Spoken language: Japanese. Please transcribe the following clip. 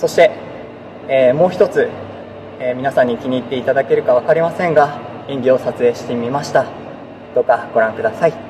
そして、えーもう一つ、えー皆さんに気に入っていただけるか分かりませんが演技を撮影してみました。どうかご覧ください。